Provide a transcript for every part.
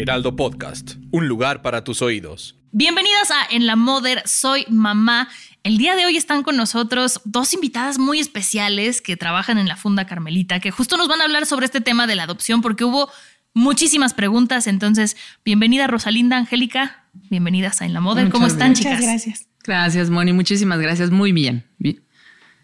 Heraldo Podcast, un lugar para tus oídos. Bienvenidas a En la Moder, soy mamá. El día de hoy están con nosotros dos invitadas muy especiales que trabajan en la Funda Carmelita, que justo nos van a hablar sobre este tema de la adopción, porque hubo muchísimas preguntas. Entonces, bienvenida Rosalinda, Angélica, bienvenidas a En la Moder. ¿Cómo están, chicas? Muchas gracias. Gracias, Moni. Muchísimas gracias. Muy bien. bien.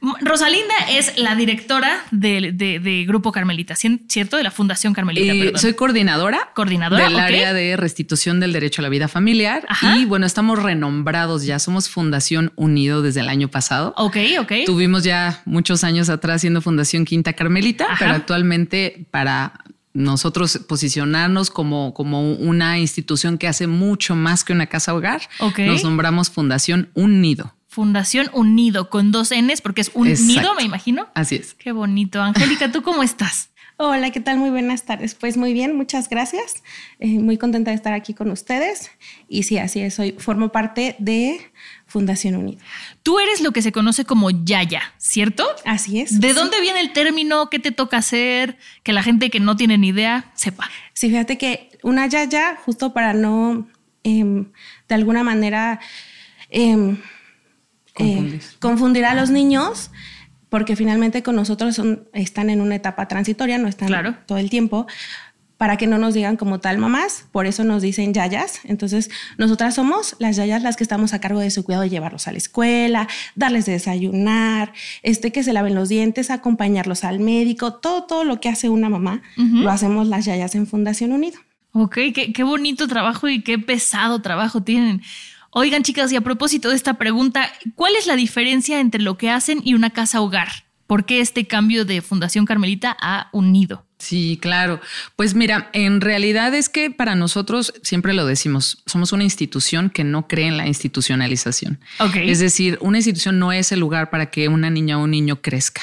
Rosalinda es la directora de, de, de, Grupo Carmelita, ¿cierto? De la Fundación Carmelita. Eh, soy coordinadora. Coordinadora. Del okay. área de restitución del derecho a la vida familiar. Ajá. Y bueno, estamos renombrados ya. Somos Fundación Unido desde el año pasado. Ok, ok. Tuvimos ya muchos años atrás siendo Fundación Quinta Carmelita, Ajá. pero actualmente para nosotros posicionarnos como, como una institución que hace mucho más que una casa hogar, Ok. nos nombramos Fundación Unido. Fundación Unido con dos Ns, porque es un Exacto. nido, me imagino. Así es. Qué bonito. Angélica, ¿tú cómo estás? Hola, ¿qué tal? Muy buenas tardes. Pues muy bien, muchas gracias. Eh, muy contenta de estar aquí con ustedes. Y sí, así es, soy, formo parte de Fundación Unido. Tú eres lo que se conoce como Yaya, ¿cierto? Así es. ¿De Sí. dónde viene el término? ¿Qué te toca hacer? Que la gente que no tiene ni idea sepa. Sí, fíjate que una yaya, justo para no, em, de alguna manera, em, Confundir. eh, confundir a los niños, porque finalmente con nosotros son, están en una etapa transitoria, no están Claro. todo el tiempo, para que no nos digan como tal mamás, por eso nos dicen yayas. Entonces, nosotras somos las yayas las que estamos a cargo de su cuidado, de llevarlos a la escuela, darles de desayunar, este, que se laven los dientes, acompañarlos al médico, todo, todo lo que hace una mamá, lo hacemos las yayas en Fundación Unido. Ok, qué, qué bonito trabajo y qué pesado trabajo tienen. Oigan, chicas, y a propósito de esta pregunta, ¿cuál es la diferencia entre lo que hacen y una casa hogar? ¿Por qué este cambio de Fundación Carmelita a Unido? Sí, claro. Pues mira, en realidad es que para nosotros, siempre lo decimos, somos una institución que no cree en la institucionalización. Ok. Es decir, una institución no es el lugar para que una niña o un niño crezca.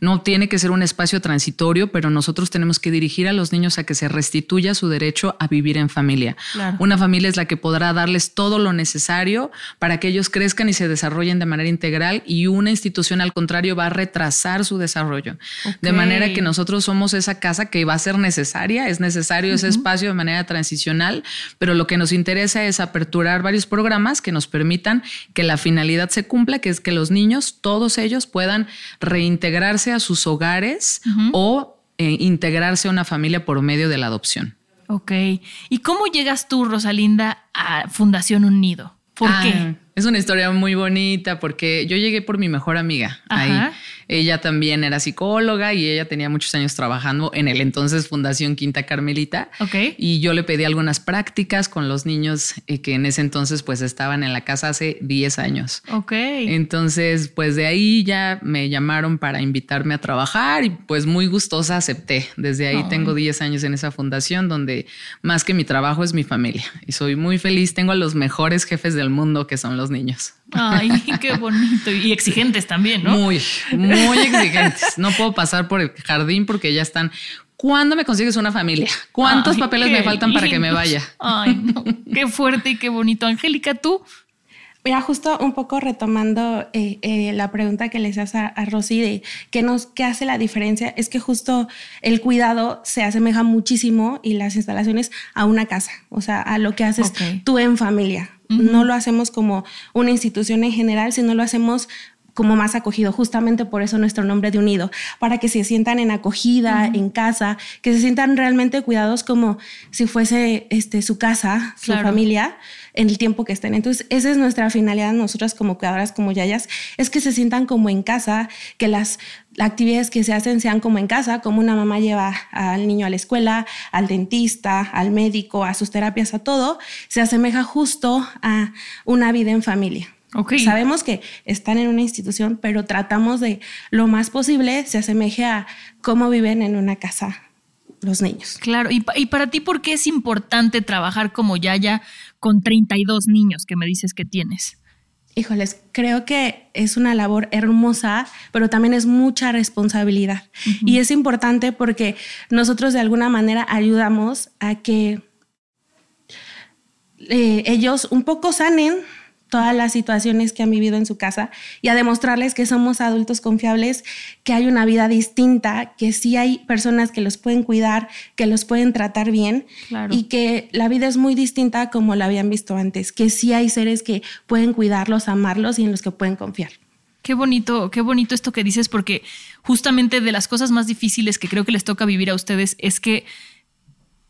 No tiene que ser un espacio transitorio, pero nosotros tenemos que dirigir a los niños a que se restituya su derecho a vivir en familia. Claro. Una familia es la que podrá darles todo lo necesario para que ellos crezcan y se desarrollen de manera integral y una institución al contrario va a retrasar su desarrollo. De manera que nosotros somos esa casa que va a ser necesaria, es necesario ese espacio de manera transicional, pero lo que nos interesa es aperturar varios programas que nos permitan que la finalidad se cumpla, que es que los niños, todos ellos, puedan reintegrarse a sus hogares o eh, integrarse a una familia por medio de la adopción. Ok. ¿Y cómo llegas tú, Rosalinda, a Fundación Unido? ¿Por Ah, qué? Es una historia muy bonita porque yo llegué por mi mejor amiga Ajá. ahí. Ella también era psicóloga y ella tenía muchos años trabajando en el entonces Fundación Quinta Carmelita. Ok. Y yo le pedí algunas prácticas con los niños eh, que en ese entonces pues estaban en la casa hace 10 años. Ok. Entonces, pues de ahí ya me llamaron para invitarme a trabajar y pues muy gustosa acepté. Desde ahí tengo 10 años en esa fundación donde más que mi trabajo es mi familia y soy muy feliz. Tengo a los mejores jefes del mundo que son los niños. Ay, qué bonito. Y exigentes también, ¿no? Muy, muy exigentes. No puedo pasar por el jardín porque ya están. ¿Cuándo me consigues una familia? ¿Cuántos Ay, papeles me faltan para que me vaya? Ay, no. Qué fuerte y qué bonito. Angélica, tú. Mira, justo un poco retomando eh, eh, la pregunta que les hace a, a Rosy de qué, nos, qué hace la diferencia, es que justo el cuidado se asemeja muchísimo y las instalaciones a una casa, o sea, a lo que haces tú en familia. No lo hacemos como una institución en general, sino lo hacemos como más acogido, justamente por eso nuestro nombre de unido, para que se sientan en acogida, en casa, que se sientan realmente cuidados como si fuese este, su casa, su familia, en el tiempo que estén. Entonces, esa es nuestra finalidad, nosotras como cuidadoras, como yayas, es que se sientan como en casa, que las actividades que se hacen sean como en casa, como una mamá lleva al niño a la escuela, al dentista, al médico, a sus terapias, a todo, se asemeja justo a una vida en familia. Sabemos que están en una institución, pero tratamos de lo más posible se asemeje a cómo viven en una casa los niños. Claro, y, y para ti, ¿por qué es importante trabajar como Yaya con 32 niños que me dices que tienes? híjoles, creo que es una labor hermosa, pero también es mucha responsabilidad. Y es importante porque nosotros de alguna manera ayudamos a que eh, ellos un poco sanen todas las situaciones que han vivido en su casa y a demostrarles que somos adultos confiables, que hay una vida distinta, que sí hay personas que los pueden cuidar, que los pueden tratar bien y que la vida es muy distinta como la habían visto antes, que sí hay seres que pueden cuidarlos, amarlos y en los que pueden confiar. Qué bonito, qué bonito esto que dices porque justamente de las cosas más difíciles que creo que les toca vivir a ustedes es que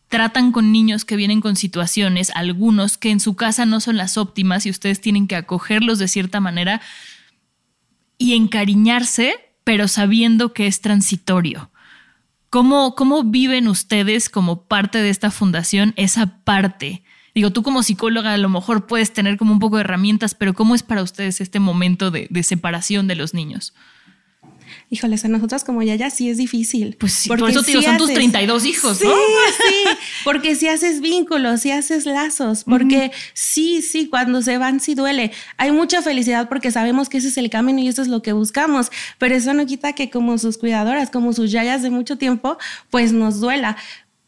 tratan con niños que vienen con situaciones, algunos que en su casa no son las óptimas y ustedes tienen que acogerlos de cierta manera y encariñarse, pero sabiendo que es transitorio. ¿Cómo, ¿Cómo viven ustedes como parte de esta fundación esa parte? Digo, tú como psicóloga a lo mejor puedes tener como un poco de herramientas, pero ¿cómo es para ustedes este momento de, de separación de los niños? Híjoles, a nosotras como ya ya sí es difícil. Pues sí, por eso son tus 32 hijos, ¿no? Sí, sí, porque si haces vínculos, si haces lazos, porque sí, sí, cuando se van sí duele. Hay mucha felicidad porque sabemos que ese es el camino y eso es lo que buscamos, pero eso no quita que como sus cuidadoras, como sus yayas de mucho tiempo, pues nos duela.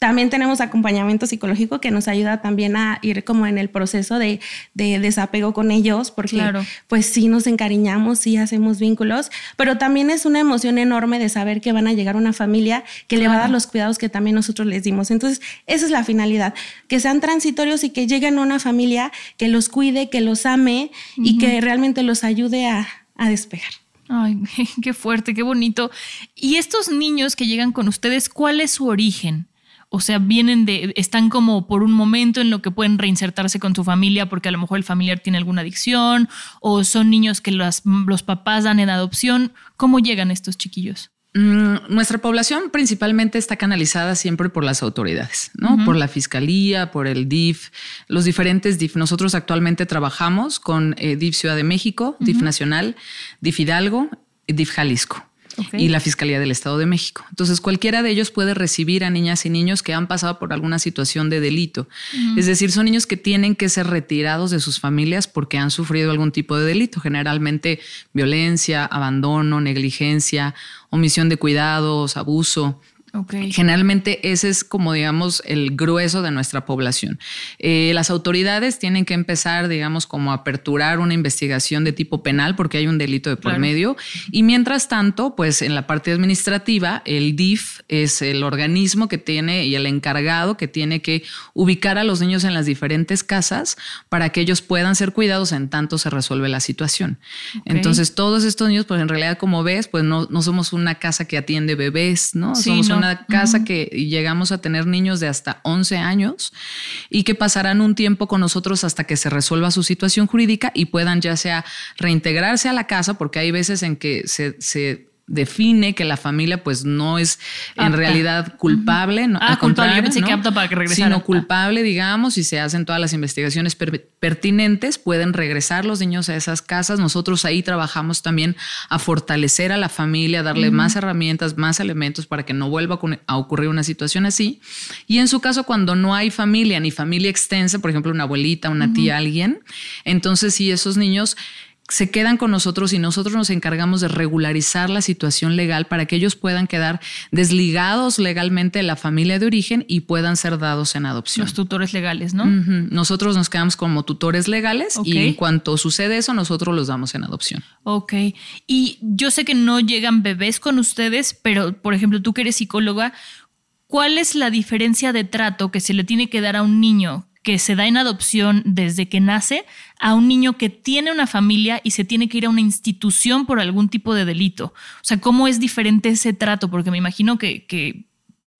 También tenemos acompañamiento psicológico que nos ayuda también a ir como en el proceso de, desapego con ellos, porque pues sí nos encariñamos, sí hacemos vínculos, pero también es una emoción enorme de saber que van a llegar una familia que le va a dar los cuidados que también nosotros les dimos. Entonces, esa es la finalidad, que sean transitorios y que lleguen a una familia que los cuide, que los ame y que realmente los ayude a, a despegar. Ay, qué fuerte, qué bonito. Y estos niños que llegan con ustedes, ¿cuál es su origen? O sea, vienen de, están como por un momento en lo que pueden reinsertarse con su familia porque a lo mejor el familiar tiene alguna adicción o son niños que los, los papás dan en adopción. ¿Cómo llegan estos chiquillos? Mm, nuestra población principalmente está canalizada siempre por las autoridades, ¿no? Por la fiscalía, por el DIF, los diferentes DIF. Nosotros actualmente trabajamos con eh, DIF Ciudad de México, DIF Nacional, DIF Hidalgo y DIF Jalisco y la Fiscalía del Estado de México. Entonces, cualquiera de ellos puede recibir a niñas y niños que han pasado por alguna situación de delito. Es decir, son niños que tienen que ser retirados de sus familias porque han sufrido algún tipo de delito, generalmente violencia, abandono, negligencia, omisión de cuidados, abuso. Generalmente ese es como, digamos, el grueso de nuestra población. Eh, las autoridades tienen que empezar, digamos, como a aperturar una investigación de tipo penal porque hay un delito de por medio. Y mientras tanto, pues en la parte administrativa, el DIF es el organismo que tiene y el encargado que tiene que ubicar a los niños en las diferentes casas para que ellos puedan ser cuidados en tanto se resuelve la situación. Entonces, todos estos niños, pues en realidad, como ves, pues no, somos una casa que atiende bebés, ¿no? somos una casa que llegamos a tener niños de hasta 11 años y que pasarán un tiempo con nosotros hasta que se resuelva su situación jurídica y puedan ya sea reintegrarse a la casa, porque hay veces en que se, se define que la familia pues no es en realidad culpable, no, ah, culpable, yo pensé que apta para que regresara. Sino culpable, digamos, y se hacen todas las investigaciones pertinentes, pueden regresar los niños a esas casas. Nosotros ahí trabajamos también a fortalecer a la familia, darle más herramientas, más elementos para que no vuelva a ocurrir una situación así. Y en su caso, cuando no hay familia ni familia extensa, por ejemplo, una abuelita, una tía, alguien, entonces sí, esos niños se quedan con nosotros y nosotros nos encargamos de regularizar la situación legal para que ellos puedan quedar desligados legalmente de la familia de origen y puedan ser dados en adopción. Los tutores legales, ¿no? Nosotros nos quedamos como tutores legales y en cuanto sucede eso, nosotros los damos en adopción. Ok. Y yo sé que no llegan bebés con ustedes, pero por ejemplo, tú que eres psicóloga, ¿cuál es la diferencia de trato que se le tiene que dar a un niño que se da en adopción desde que nace a un niño que tiene una familia y se tiene que ir a una institución por algún tipo de delito. O sea, ¿cómo es diferente ese trato? Porque me imagino que,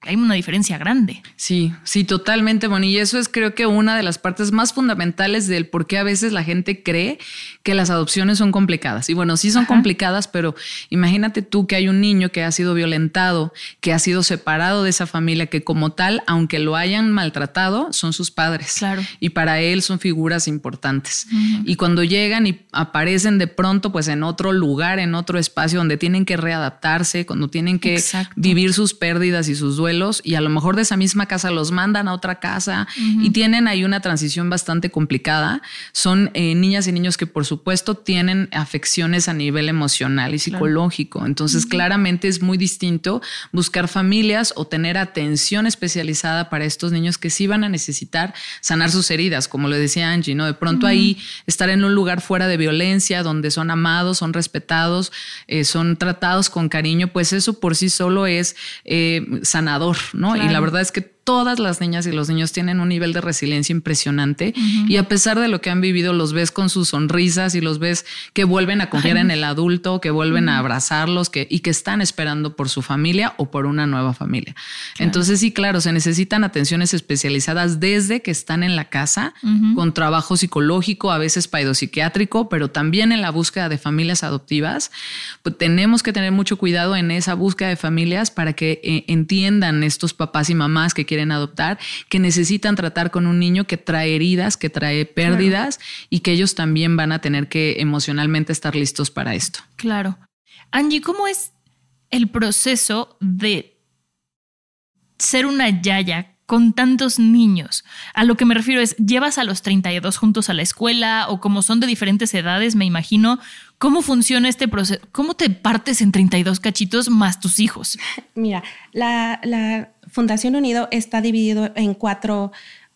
hay una diferencia grande. Sí, sí, totalmente, Bueno, y eso es creo que una de las partes más fundamentales del por qué a veces la gente cree que las adopciones son complicadas. Y bueno, sí son complicadas, pero imagínate tú que hay un niño que ha sido violentado, que ha sido separado de esa familia, que como tal, aunque lo hayan maltratado, son sus padres. Claro. Y para él son figuras importantes. Y cuando llegan y aparecen de pronto, pues en otro lugar, en otro espacio donde tienen que readaptarse, cuando tienen que vivir sus pérdidas y sus duelos, y a lo mejor de esa misma casa los mandan a otra casa y tienen ahí una transición bastante complicada. Son eh, niñas y niños que por supuesto tienen afecciones a nivel emocional y psicológico. Entonces claramente es muy distinto buscar familias o tener atención especializada para estos niños que sí van a necesitar sanar sus heridas, como lo decía Angie, ¿no? De pronto ahí estar en un lugar fuera de violencia, donde son amados, son respetados, eh, son tratados con cariño, pues eso por sí solo es eh, sanador ¿no? Y la verdad es que todas las niñas y los niños tienen un nivel de resiliencia impresionante y a pesar de lo que han vivido, los ves con sus sonrisas y los ves que vuelven a confiar en el adulto, que vuelven a abrazarlos que, y que están esperando por su familia o por una nueva familia. Entonces sí, claro, se necesitan atenciones especializadas desde que están en la casa, con trabajo psicológico, a veces paidopsiquiátrico, pero también en la búsqueda de familias adoptivas. Pues tenemos que tener mucho cuidado en esa búsqueda de familias para que eh, entiendan estos papás y mamás que quieren adoptar, que necesitan tratar con un niño que trae heridas, que trae pérdidas y que ellos también van a tener que emocionalmente estar listos para esto. Claro. Angie, ¿cómo es el proceso de ser una yaya con tantos niños. A lo que me refiero es, llevas a los 32 juntos a la escuela o como son de diferentes edades, me imagino, ¿cómo funciona este proceso? ¿Cómo te partes en 32 cachitos más tus hijos? Mira, la, Fundación Unido está dividido en cuatro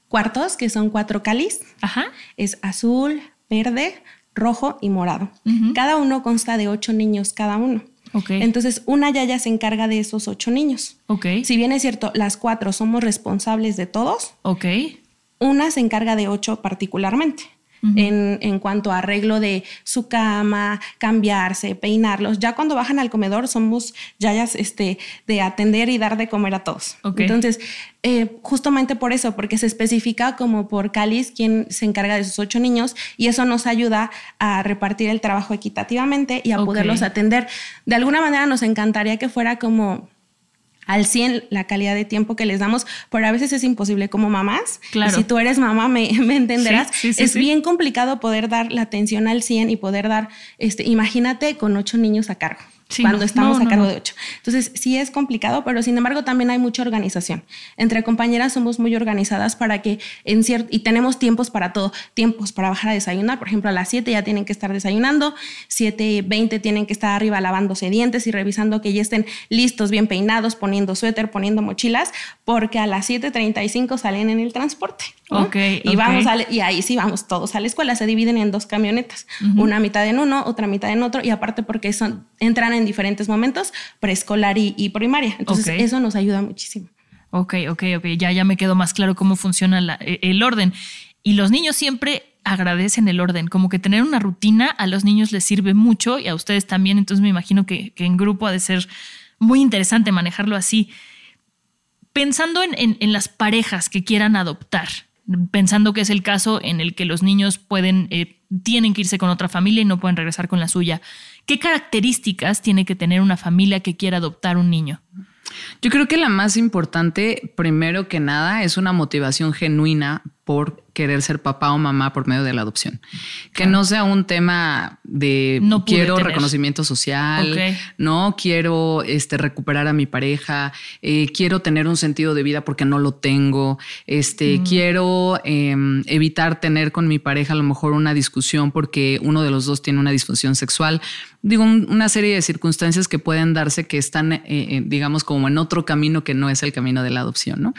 cuartos, que son cuatro cáliz. Ajá. Es azul, verde, rojo y morado. Cada uno consta de ocho niños cada uno. Entonces, una yaya se encarga de esos ocho niños. Okay. Si bien es cierto, las cuatro somos responsables de todos. Okay. Una se encarga de ocho particularmente en, en, cuanto a arreglo de su cama, cambiarse, peinarlos. Ya cuando bajan al comedor somos yayas este, de atender y dar de comer a todos. Entonces, eh, justamente por eso, porque se especifica como por cáliz quien se encarga de sus ocho niños y eso nos ayuda a repartir el trabajo equitativamente y a poderlos atender. De alguna manera nos encantaría que fuera como al 100 la calidad de tiempo que les damos, pero a veces es imposible como mamás. Claro. si tú eres mamá, me, entenderás. es bien complicado poder dar la atención al 100 y poder dar, este, imagínate con ocho niños a cargo cuando estamos a cargo de ocho. Entonces, sí es complicado, pero sin embargo también hay mucha organización. Entre compañeras somos muy organizadas para que en cierto, y tenemos tiempos para todo, tiempos para bajar a desayunar, por ejemplo, a las 7 ya tienen que estar desayunando, 7.20 tienen que estar arriba lavándose dientes y revisando que ya estén listos, bien peinados, poniendo suéter, poniendo mochilas, porque a las 7.35 salen en el transporte. Ok. Y, Vamos y ahí sí vamos todos a la escuela, se dividen en dos camionetas, una mitad en uno, otra mitad en otro, y aparte porque son, entran en diferentes momentos, preescolar y, primaria. Entonces eso nos ayuda muchísimo. Ok, ok, ok, ya, ya me quedó más claro cómo funciona e, el orden. Y los niños siempre agradecen el orden, como que tener una rutina a los niños les sirve mucho y a ustedes también, entonces me imagino que, en grupo ha de ser muy interesante manejarlo así. Pensando en, las parejas que quieran adoptar, pensando que es el caso en el que los niños pueden, eh, tienen que irse con otra familia y no pueden regresar con la suya. ¿Qué características tiene que tener una familia que quiera adoptar un niño? Yo creo que la más importante, primero que nada, es una motivación genuina por querer ser papá o mamá por medio de la adopción. Que no sea un tema de no quiero reconocimiento social, no quiero este, recuperar a mi pareja, eh, quiero tener un sentido de vida porque no lo tengo, este, mm. quiero em, evitar tener con mi pareja a lo mejor una discusión porque uno de los dos tiene una disfunción sexual. Digo, una serie de circunstancias que pueden darse que están, eh, eh, digamos, como en otro camino que no es el camino de la adopción, ¿no?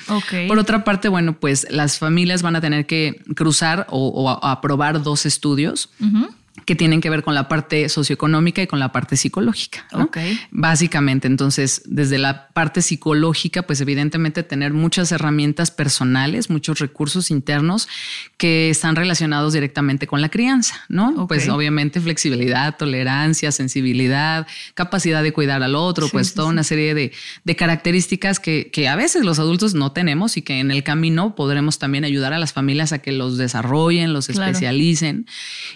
Por otra parte, bueno, pues las familias van a tener que cruzar o, aprobar dos estudios. Que tienen que ver con la parte socioeconómica y con la parte psicológica. Básicamente, entonces, desde la parte psicológica, pues evidentemente tener muchas herramientas personales, muchos recursos internos que están relacionados directamente con la crianza, ¿no? Pues obviamente flexibilidad, tolerancia, sensibilidad, capacidad de cuidar al otro, pues toda una serie de, características que, a veces los adultos no tenemos y que en el camino podremos también ayudar a las familias a que los desarrollen, los especialicen.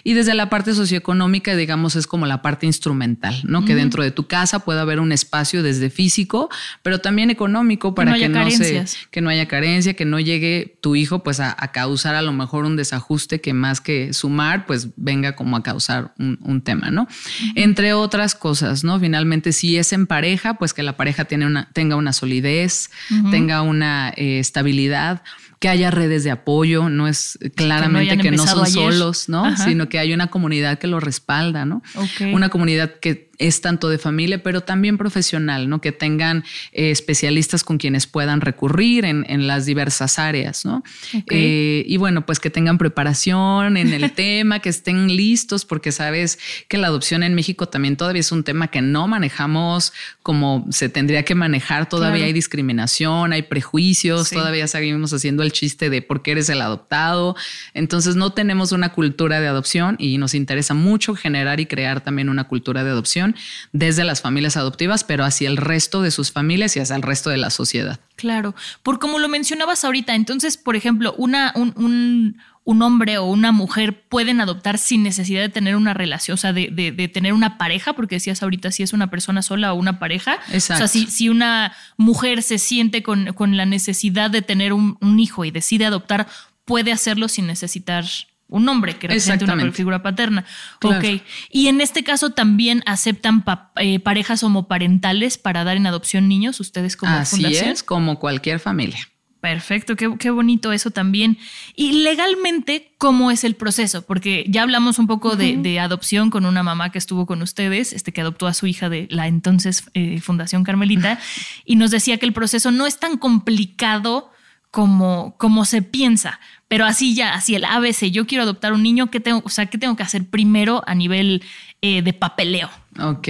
Y desde la parte socioeconómica, digamos, es como la parte instrumental, ¿no? Que dentro de tu casa pueda haber un espacio desde físico, pero también económico para que no, se, que no haya carencia, que no llegue tu hijo pues a, causar a lo mejor un desajuste que más que sumar, pues venga como a causar un, tema, ¿no? Entre otras cosas, ¿no? Finalmente, si es en pareja, pues que la pareja tiene una, tenga una solidez, tenga una eh, estabilidad que haya redes de apoyo, no es claramente que no, son solos, ¿no? Sino que hay una comunidad que lo respalda, ¿no? Una comunidad que es tanto de familia, pero también profesional, ¿no? Que tengan eh, especialistas con quienes puedan recurrir en, las diversas áreas, ¿no? Eh, y bueno, pues que tengan preparación en el tema, que estén listos, porque sabes que la adopción en México también todavía es un tema que no manejamos como se tendría que manejar. Todavía hay discriminación, hay prejuicios, todavía seguimos haciendo el chiste de por qué eres el adoptado. Entonces no tenemos una cultura de adopción y nos interesa mucho generar y crear también una cultura de adopción desde las familias adoptivas, pero hacia el resto de sus familias y hacia el resto de la sociedad. Claro, por como lo mencionabas ahorita, entonces, por ejemplo, una, un, hombre o una mujer pueden adoptar sin necesidad de tener una relación, o sea, de, tener una pareja, porque decías ahorita si es una persona sola o una pareja. Exacto. O sea, si, si una mujer se siente con, la necesidad de tener un, un, hijo y decide adoptar, puede hacerlo sin necesitar un hombre que represente una figura paterna. Ok. Y en este caso también aceptan eh, parejas homoparentales para dar en adopción niños, ustedes como Así es, como cualquier familia. Perfecto, qué, bonito eso también. Y legalmente, ¿cómo es el proceso? Porque ya hablamos un poco de, adopción con una mamá que estuvo con ustedes, este que adoptó a su hija de la entonces eh, Fundación Carmelita, y nos decía que el proceso no es tan complicado como, como se piensa. Pero así ya, así el ABC, yo quiero adoptar un niño, ¿qué tengo, o sea, ¿qué tengo que hacer primero a nivel eh, de papeleo? Ok,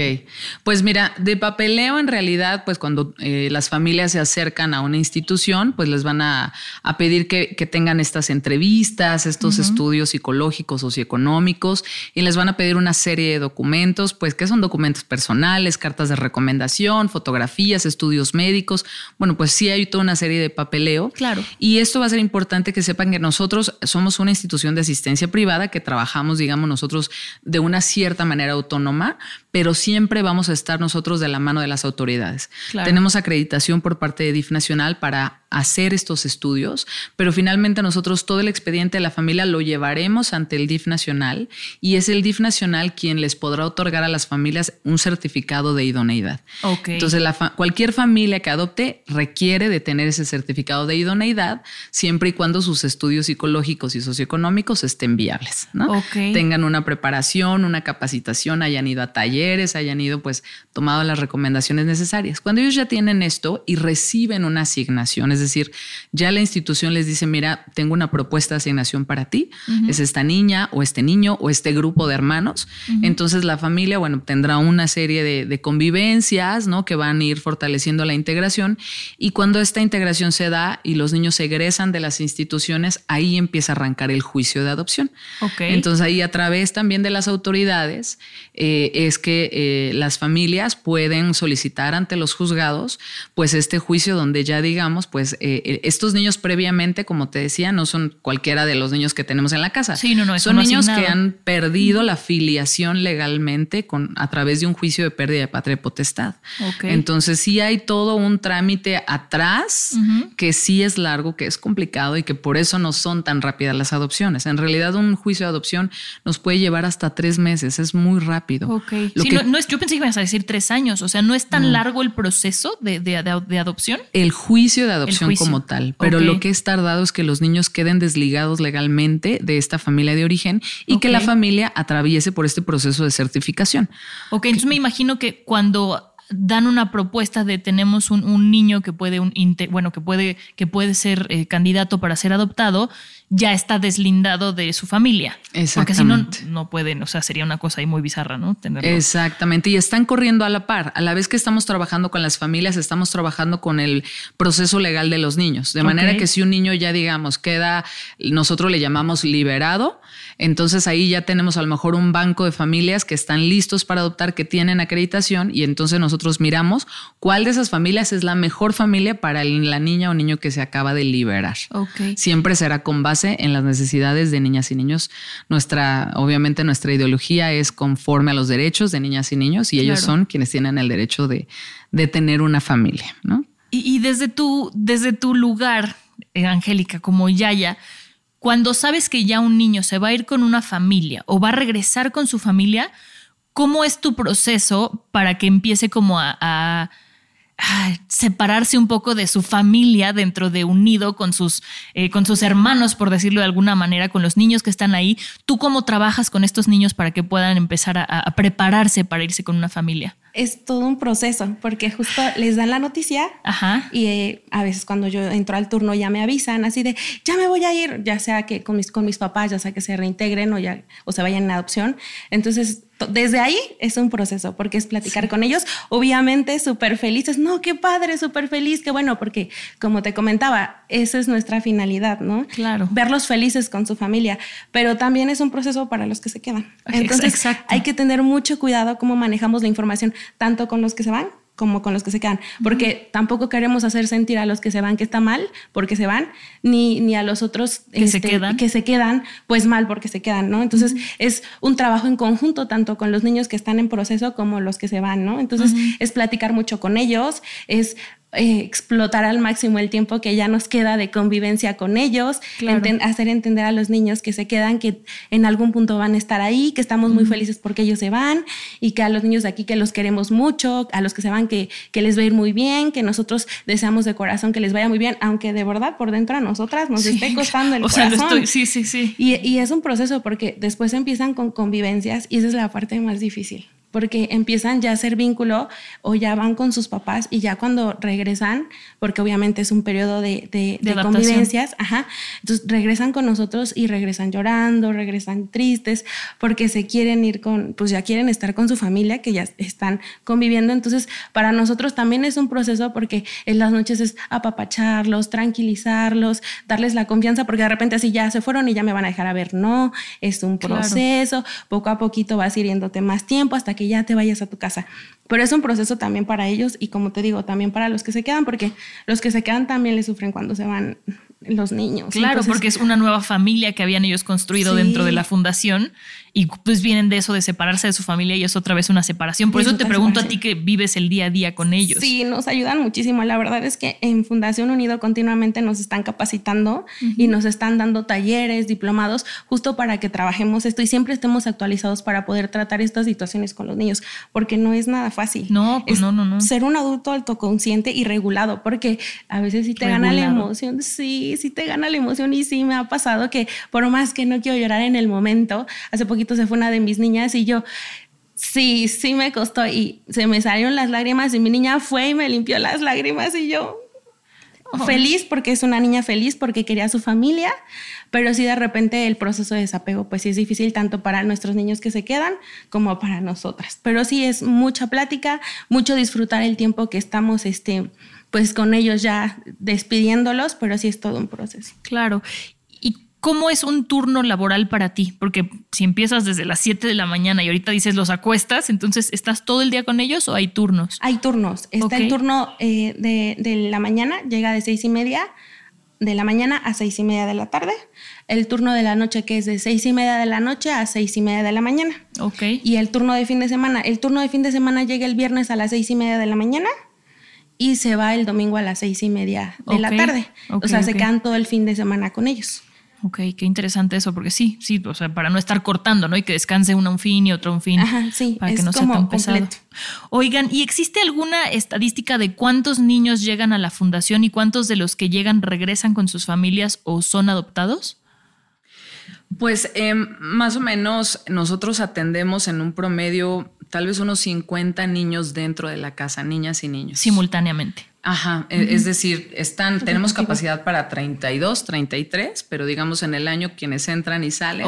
pues mira, de papeleo en realidad, pues cuando eh, las familias se acercan a una institución, pues les van a, pedir que, tengan estas entrevistas, estos estudios psicológicos, socioeconómicos, y les van a pedir una serie de documentos, pues que son documentos personales, cartas de recomendación, fotografías, estudios médicos. Bueno, pues sí hay toda una serie de papeleo. Claro. Y esto va a ser importante que sepan que nosotros somos una institución de asistencia privada que trabajamos, digamos, nosotros de una cierta manera autónoma, pero siempre vamos a estar nosotros de la mano de las autoridades. Tenemos acreditación por parte de DIF Nacional para hacer estos estudios, pero finalmente nosotros todo el expediente de la familia lo llevaremos ante el DIF nacional y es el DIF nacional quien les podrá otorgar a las familias un certificado de idoneidad. Entonces, cualquier familia que adopte requiere de tener ese certificado de idoneidad siempre y cuando sus estudios psicológicos y socioeconómicos estén viables, ¿no? Tengan una preparación, una capacitación, hayan ido a talleres, hayan ido pues tomado las recomendaciones necesarias. Cuando ellos ya tienen esto y reciben una asignación, es decir, ya la institución les dice, mira, tengo una propuesta de asignación para ti, es esta niña o este niño o este grupo de hermanos. Entonces la familia, bueno, tendrá una serie de, convivencias, ¿no? Que van a ir fortaleciendo la integración y cuando esta integración se da y los niños egresan de las instituciones, ahí empieza a arrancar el juicio de adopción. Entonces ahí a través también de las autoridades eh, es que eh, las familias pueden solicitar ante los juzgados pues este juicio donde ya digamos pues eh, eh, estos niños previamente, como te decía, no son cualquiera de los niños que tenemos en la casa. Sí, no, no, son niños que han perdido la filiación legalmente con, a través de un juicio de pérdida de patria y potestad. Entonces sí hay todo un trámite atrás que sí es largo, que es complicado y que por eso no son tan rápidas las adopciones. En realidad un juicio de adopción nos puede llevar hasta tres meses, es muy rápido. Ok. no, es, yo pensé que ibas a decir tres años, o sea, ¿no es tan largo el proceso de, de, de adopción? El juicio de adopción como tal, pero lo que es tardado es que los niños queden desligados legalmente de esta familia de origen y que la familia atraviese por este proceso de certificación. Ok, entonces me imagino que cuando dan una propuesta de tenemos un, niño que puede un bueno que puede que puede ser eh, candidato para ser adoptado ya está deslindado de su familia. Porque si no, no pueden, o sea, sería una cosa ahí muy bizarra, ¿no? Exactamente. Y están corriendo a la par. A la vez que estamos trabajando con las familias, estamos trabajando con el proceso legal de los niños. De manera que si un niño ya, digamos, queda, nosotros le llamamos liberado, entonces ahí ya tenemos a lo mejor un banco de familias que están listos para adoptar, que tienen acreditación y entonces nosotros miramos cuál de esas familias es la mejor familia para la niña o niño que se acaba de liberar. Siempre será con base en las necesidades de niñas y niños. Nuestra, obviamente nuestra ideología es conforme a los derechos de niñas y niños y ellos son quienes tienen el derecho de, de tener una familia, ¿no? Y, desde, tu, desde tu lugar, eh, Angélica, como Yaya, cuando sabes que ya un niño se va a ir con una familia o va a regresar con su familia, ¿cómo es tu proceso para que empiece como a, separarse un poco de su familia dentro de un nido con sus, eh, con sus hermanos, por decirlo de alguna manera, con los niños que están ahí? ¿Tú cómo trabajas con estos niños para que puedan empezar a prepararse para irse con una familia? Es todo un proceso porque justo les dan la noticia y eh, a veces cuando yo entro al turno ya me avisan así de ya me voy a ir, ya sea que con mis, con mis papás, ya sea que se reintegren o, ya, o se vayan en adopción. Entonces desde ahí es un proceso, porque es platicar con ellos, obviamente súper felices, no, qué padre, súper feliz, qué bueno, porque como te comentaba, esa es nuestra finalidad, ¿no? Claro. Verlos felices con su familia, pero también es un proceso para los que se quedan. Entonces hay que tener mucho cuidado cómo manejamos la información, tanto con los que se van como con los que se quedan, porque tampoco queremos hacer sentir a los que se van que está mal porque se van, ni, ni a los otros que, se este, quedan. que se quedan pues mal porque se quedan, ¿no? Entonces es un trabajo en conjunto tanto con los niños que están en proceso como los que se van, ¿no? Entonces es platicar mucho con ellos, es eh, explotar al máximo el tiempo que ya nos queda de convivencia con ellos, hacer entender a los niños que se quedan, que en algún punto van a estar ahí, que estamos muy felices porque ellos se van y que a los niños de aquí que los queremos mucho, a los que se van que, que les va a ir muy bien, que nosotros deseamos de corazón que les vaya muy bien, aunque de verdad por dentro a nosotras nos esté costando el corazón. sí, sí, sí. Y, y es un proceso porque después empiezan con convivencias y esa es la parte más difícil porque empiezan ya a hacer vínculo o ya van con sus papás y ya cuando regresan, porque obviamente es un periodo de, de, convivencias, ajá, entonces regresan con nosotros y regresan llorando, regresan tristes, porque se quieren ir con, pues ya quieren estar con su familia, que ya están conviviendo, entonces para nosotros también es un proceso porque en las noches es apapacharlos, tranquilizarlos, darles la confianza, porque de repente así ya se fueron y ya me van a dejar a ver, no, es un proceso, poco a poquito vas hiriéndote más tiempo hasta que que ya te vayas a tu casa. Pero es un proceso también para ellos y como te digo, también para los que se quedan, porque los que se quedan también le sufren cuando se van los niños. Claro, porque es una nueva familia que habían ellos construido dentro de la fundación y pues vienen de eso de separarse de su familia y es otra vez una separación. Por eso te pregunto a ti que vives el día a día con ellos. Sí, nos ayudan muchísimo. La verdad es que en Fundación Unido continuamente nos están capacitando y nos están dando talleres, diplomados, justo para que trabajemos esto y siempre estemos actualizados para poder tratar estas situaciones con los niños, porque no es nada fácil. No, pues no, no, no. Ser un adulto autoconsciente y regulado, porque a veces sí te gana la emoción, sí, sí te gana la emoción y sí me ha pasado que por más que no quiero llorar en el momento, hace poquito se fue una de mis niñas y yo, sí, sí me costó y se me salieron las lágrimas y mi niña fue y me limpió las lágrimas y yo feliz porque es una niña feliz porque quería a su familia, pero sí de repente el proceso de desapego pues sí es difícil tanto para nuestros niños que se quedan como para nosotras. Pero sí es mucha plática, mucho disfrutar el tiempo que estamos este pues con ellos ya despidiéndolos, pero sí es todo un proceso. Claro. ¿Cómo es un turno laboral para ti? Porque si empiezas desde las 7 de la mañana y ahorita dices los acuestas, entonces ¿estás todo el día con ellos o hay turnos? Hay turnos. Está el turno eh, de, la mañana, llega de seis y media de la mañana a seis y media de la tarde. El turno de la noche que es de seis y media de la noche a seis y media de la mañana. Ok. Y el turno de fin de semana. El turno de fin de semana llega el viernes a las seis y media de la mañana y se va el domingo a las seis y media de la tarde. o sea, se quedan todo el fin de semana con ellos. Ok, qué interesante eso, porque sí, sí, o sea, para no estar cortando, ¿no? Y que descanse una un fin y otro un fin. Ajá, sí, para que no sea tan pesado. Oigan, ¿y existe alguna estadística de cuántos niños llegan a la fundación y cuántos de los que llegan regresan con sus familias o son adoptados? Pues em, más o menos nosotros atendemos en un promedio tal vez unos 50 niños dentro de la casa, niñas y niños. Simultáneamente. Ajá, e, es decir, están, tenemos capacidad para 32, 33, pero digamos en el año quienes entran y salen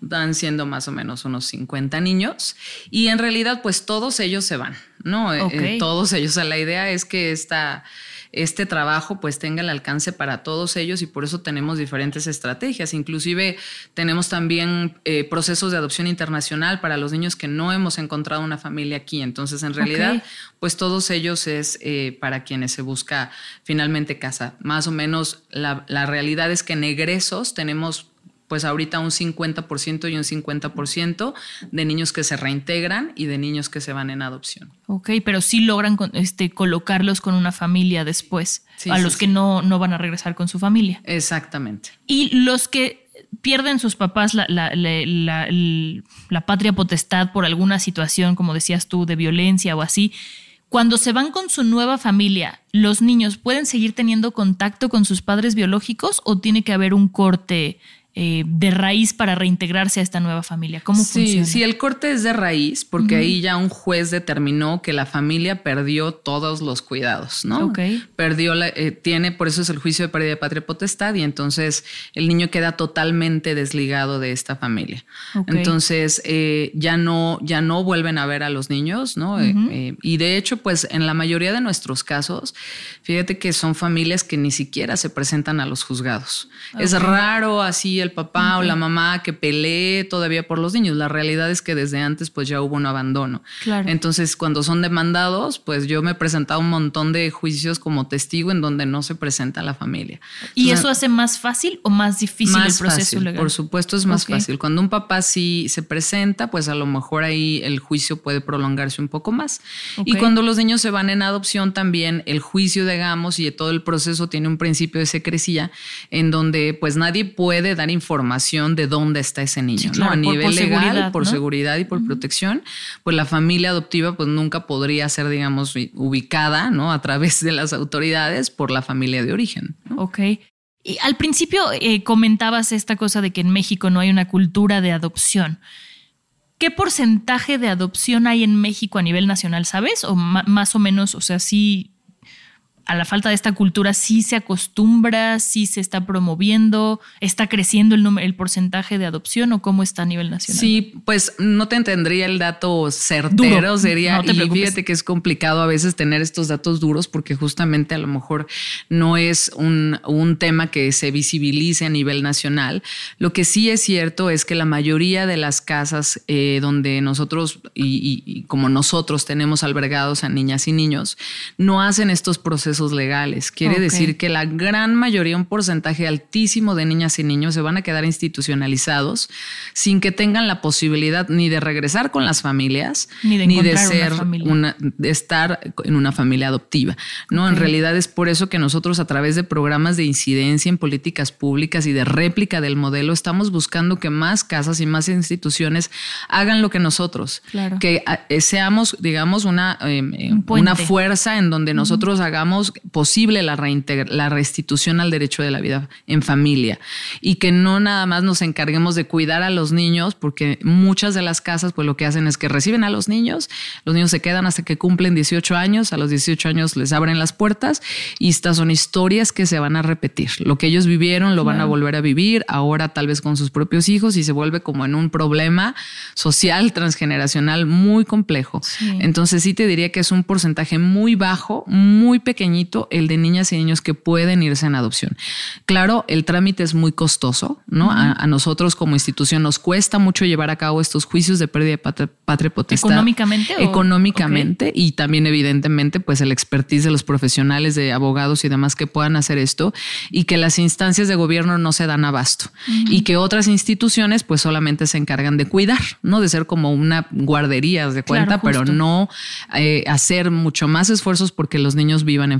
van siendo más o menos unos 50 niños y en realidad pues todos ellos se van, ¿no? Eh, eh, todos ellos, o sea, la idea es que esta este trabajo pues tenga el alcance para todos ellos y por eso tenemos diferentes estrategias. Inclusive tenemos también eh, procesos de adopción internacional para los niños que no hemos encontrado una familia aquí. Entonces, en realidad, pues todos ellos es eh, para quienes se busca finalmente casa. Más o menos la, la realidad es que en egresos tenemos pues ahorita un 50% y un 50% de niños que se reintegran y de niños que se van en adopción. Ok, pero sí logran este, colocarlos con una familia después, a los que no, no van a regresar con su familia. Exactamente. Y los que pierden sus papás la, la, la, la, patria potestad por alguna situación, como decías tú, de violencia o así, cuando se van con su nueva familia, ¿los niños pueden seguir teniendo contacto con sus padres biológicos o tiene que haber un corte eh, de raíz para reintegrarse a esta nueva familia? ¿Cómo sí, funciona? Sí, el corte es de raíz, porque ahí ya un juez determinó que la familia perdió todos los cuidados, ¿no? Ok. Perdió, la, eh, tiene, por eso es el juicio de pérdida de patria potestad, y entonces el niño queda totalmente desligado de esta familia. Entonces eh, ya, no, ya no vuelven a ver a los niños, ¿no? y de hecho, pues en la mayoría de nuestros casos, fíjate que son familias que ni siquiera se presentan a los juzgados. Es raro así el papá o la mamá que pelee todavía por los niños. La realidad es que desde antes pues ya hubo un abandono. Entonces cuando son demandados, pues yo me he presentado un montón de juicios como testigo en donde no se presenta la familia. ¿Y eso hace más fácil o más difícil el proceso legal? Por supuesto es más fácil. Cuando un papá sí se presenta, pues a lo mejor ahí el juicio puede prolongarse un poco más. Y cuando los niños se van en adopción también el juicio, digamos, y todo el proceso tiene un principio de secrecía en donde pues nadie puede dar información de dónde está ese niño, ¿no? A nivel legal, por seguridad y por protección, pues la familia adoptiva pues nunca podría ser, digamos, ubicada, ¿no? A través de las autoridades por la familia de origen. Ok. Y al principio eh, comentabas esta cosa de que en México no hay una cultura de adopción. ¿Qué porcentaje de adopción hay en México a nivel nacional, sabes? O más o menos, o sea, sí a la falta de esta cultura sí se acostumbra, sí se está promoviendo, está creciendo el, número, el porcentaje de adopción o cómo está a nivel nacional? Sí, pues no te entendería el dato certero, sería, y fíjate que es complicado a veces tener estos datos duros porque justamente a lo mejor no es un, un tema que se visibilice a nivel nacional. Lo que sí es cierto es que la mayoría de las casas eh, donde nosotros y como nosotros tenemos albergados a niñas y niños, no hacen estos procesos legales. Quiere decir que la gran mayoría, un porcentaje altísimo de niñas y niños se van a quedar institucionalizados sin que tengan la posibilidad ni de regresar con las familias, ni de, ser una, de estar en una familia adoptiva. No, en realidad es por eso que nosotros a través de programas de incidencia en políticas públicas y de réplica del modelo estamos buscando que más casas y más instituciones hagan lo que nosotros, que eh, seamos, digamos, una, em, em, una fuerza en donde nosotros hagamos posible la, la restitución al derecho de la vida en familia y que no nada más nos encarguemos de cuidar a los niños, porque muchas de las casas pues lo que hacen es que reciben a los niños, los niños se quedan hasta que cumplen 18 años, a los 18 años les abren las puertas y estas son historias que se van a repetir. Lo que ellos vivieron lo van a volver a vivir, ahora tal vez con sus propios hijos y se vuelve como en un problema social transgeneracional muy complejo. Entonces sí te diría que es un porcentaje muy bajo, muy pequeñito el de niñas y niños que pueden irse en adopción. Claro, el trámite es muy costoso, ¿no? a, nosotros como institución nos cuesta mucho llevar a cabo estos juicios de pérdida de patria, potestad. ¿Económicamente? Económicamente y también evidentemente pues el expertise de los profesionales, de abogados y demás que puedan hacer esto y que las instancias de gobierno no se dan abasto y que otras instituciones pues solamente se encargan de cuidar, ¿no? De ser como una guardería de cuenta, pero no eh, hacer mucho más esfuerzos porque los niños vivan en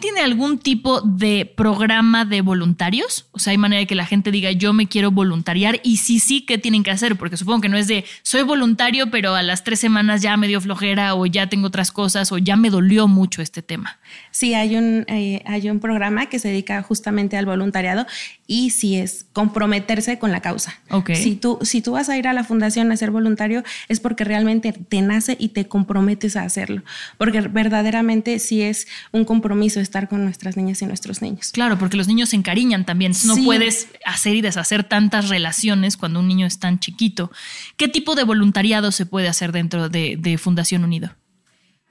Tiene algún tipo de programa de voluntarios? O sea, hay manera de que la gente diga, yo me quiero voluntariar y sí, sí, ¿qué tienen que hacer? Porque supongo que no es de, soy voluntario, pero a las tres semanas ya me dio flojera o ya tengo otras cosas o ya me dolió mucho este tema. Sí, hay un, eh, hay un programa que se dedica justamente al voluntariado y si es comprometerse con la causa. Okay. Si, tú, si tú vas a ir a la fundación a ser voluntario es porque realmente te nace y te comprometes a hacerlo, porque verdaderamente sí es un compromiso estar con nuestras niñas y nuestros niños. Claro, porque los niños se encariñan también. No puedes hacer y deshacer tantas relaciones cuando un niño es tan chiquito. ¿Qué tipo de voluntariado se puede hacer dentro de, de Fundación Unido?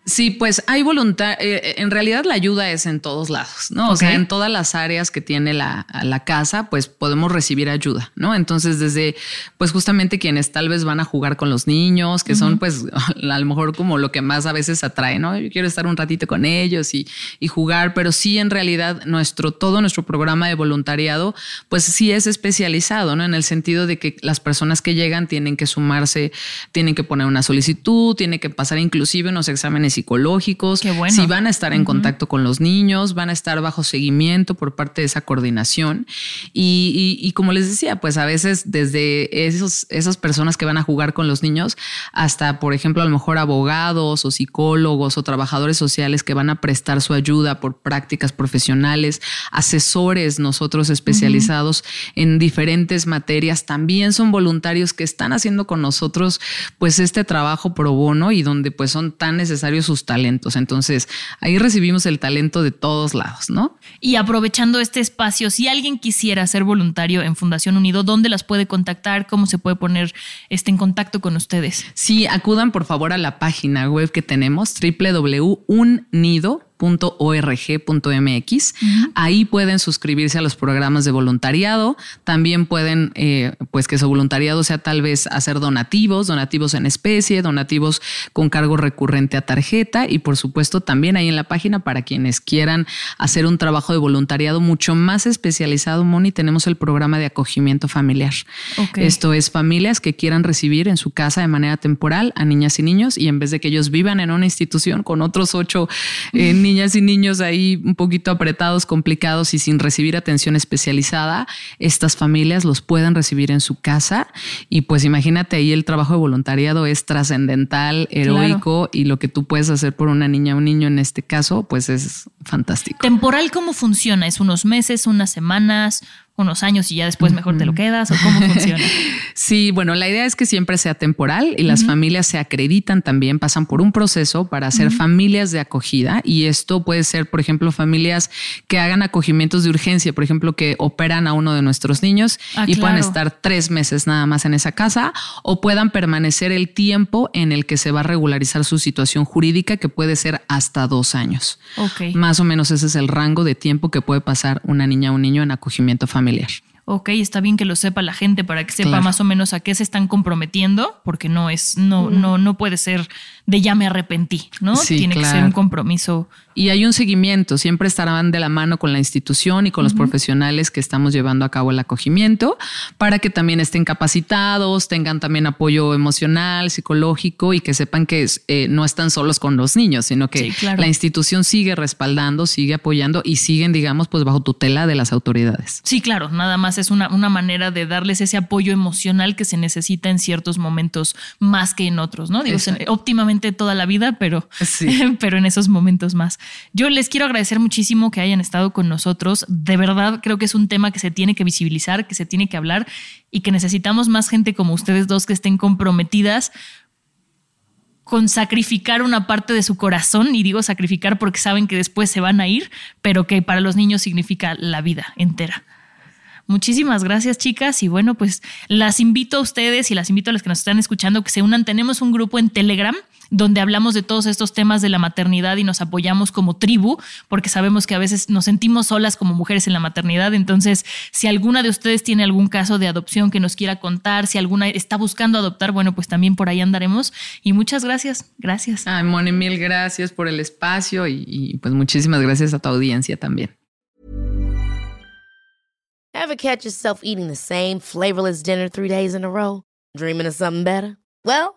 Sí, pues hay voluntad. Eh, eh, en realidad la ayuda es en todos lados, ¿no? O sea, en todas las áreas que tiene la, la, casa, pues podemos recibir ayuda, ¿no? Entonces, desde, pues justamente quienes tal vez van a jugar con los niños, que son pues a lo mejor como lo que más a veces atrae, ¿no? Yo quiero estar un ratito con ellos y, y jugar, pero sí en realidad nuestro, todo nuestro programa de voluntariado, pues sí es especializado, ¿no? En el sentido de que las personas que llegan tienen que sumarse, tienen que poner una solicitud, tienen que pasar inclusive unos exámenes psicológicos, si van a estar en contacto con los niños, van a estar bajo seguimiento por parte de esa coordinación. Y, como les decía, pues a veces desde esos, esas personas que van a jugar con los niños hasta, por ejemplo, a lo mejor abogados o psicólogos o trabajadores sociales que van a prestar su ayuda por prácticas profesionales, asesores nosotros especializados en diferentes materias, también son voluntarios que están haciendo con nosotros pues este trabajo pro bono y donde pues son tan necesarios sus talentos. Entonces, ahí recibimos el talento de todos lados, ¿no? Y aprovechando este espacio, si alguien quisiera ser voluntario en Fundación Unido, ¿dónde las puede contactar? ¿Cómo se puede poner este, en contacto con ustedes? Sí, acudan por favor a la página web que tenemos, www.unido .org.mx. Ahí pueden suscribirse a los programas de voluntariado. También pueden, eh, pues que su voluntariado sea tal vez hacer donativos, donativos en especie, donativos con cargo recurrente a tarjeta y por supuesto también ahí en la página para quienes quieran hacer un trabajo de voluntariado mucho más especializado, Moni, tenemos el programa de acogimiento familiar. Esto es familias que quieran recibir en su casa de manera temporal a niñas y niños y en vez de que ellos vivan en una institución con otros ocho eh, niñas y niños ahí un poquito apretados, complicados y sin recibir atención especializada, estas familias los puedan recibir en su casa. Y pues imagínate ahí el trabajo de voluntariado es trascendental, heroico y lo que tú puedes hacer por una niña o un niño en este caso, pues es fantástico. ¿Temporal cómo funciona? ¿Es unos meses, unas semanas? Unos años y ya después mejor te lo quedas o cómo funciona? sí, bueno, la idea es que siempre sea temporal y las familias se acreditan también, pasan por un proceso para hacer familias de acogida y esto puede ser, por ejemplo, familias que hagan acogimientos de urgencia, por ejemplo, que operan a uno de nuestros niños Ah, y puedan estar tres meses nada más en esa casa o puedan permanecer el tiempo en el que se va a regularizar su situación jurídica, que puede ser hasta dos años. Ok. Más o menos ese es el rango de tiempo que puede pasar una niña o un niño en acogimiento familiar. Ok, está bien que lo sepa la gente para que sepa Claro. más o menos a qué se están comprometiendo, porque no es, no, no, no puede ser de ya me arrepentí, ¿no? Sí, Tiene que ser un compromiso. Y hay un seguimiento, siempre estarán de la mano con la institución y con los profesionales que estamos llevando a cabo el acogimiento para que también estén capacitados, tengan también apoyo emocional, psicológico y que sepan que eh, no están solos con los niños, sino que Sí, claro. la institución sigue respaldando, sigue apoyando y siguen, digamos, pues bajo tutela de las autoridades. Sí, claro, nada más es una, una manera de darles ese apoyo emocional que se necesita en ciertos momentos más que en otros, ¿no? Digo, Exacto. Toda la vida, pero, Sí. pero en esos momentos más. Yo les quiero agradecer muchísimo que hayan estado con nosotros. De verdad, creo que es un tema que se tiene que visibilizar, que se tiene que hablar y que necesitamos más gente como ustedes dos que estén comprometidas con sacrificar una parte de su corazón, y digo sacrificar porque saben que después se van a ir, pero que para los niños significa la vida entera. Muchísimas gracias, chicas. Y bueno, pues las invito a ustedes y las invito a los que nos están escuchando que se unan. Tenemos un grupo en Telegram donde hablamos de todos estos temas de la maternidad y nos apoyamos como tribu, porque sabemos que a veces nos sentimos solas como mujeres en la maternidad. Entonces, si alguna de ustedes tiene algún caso de adopción que nos quiera contar, si alguna está buscando adoptar, bueno, pues también por ahí andaremos. Y muchas gracias. Gracias. Ay, Moni, mil gracias por el espacio y, y pues muchísimas gracias a tu audiencia también. Ever catch yourself eating the same flavorless dinner three days in a row? Dreaming of something better? Well,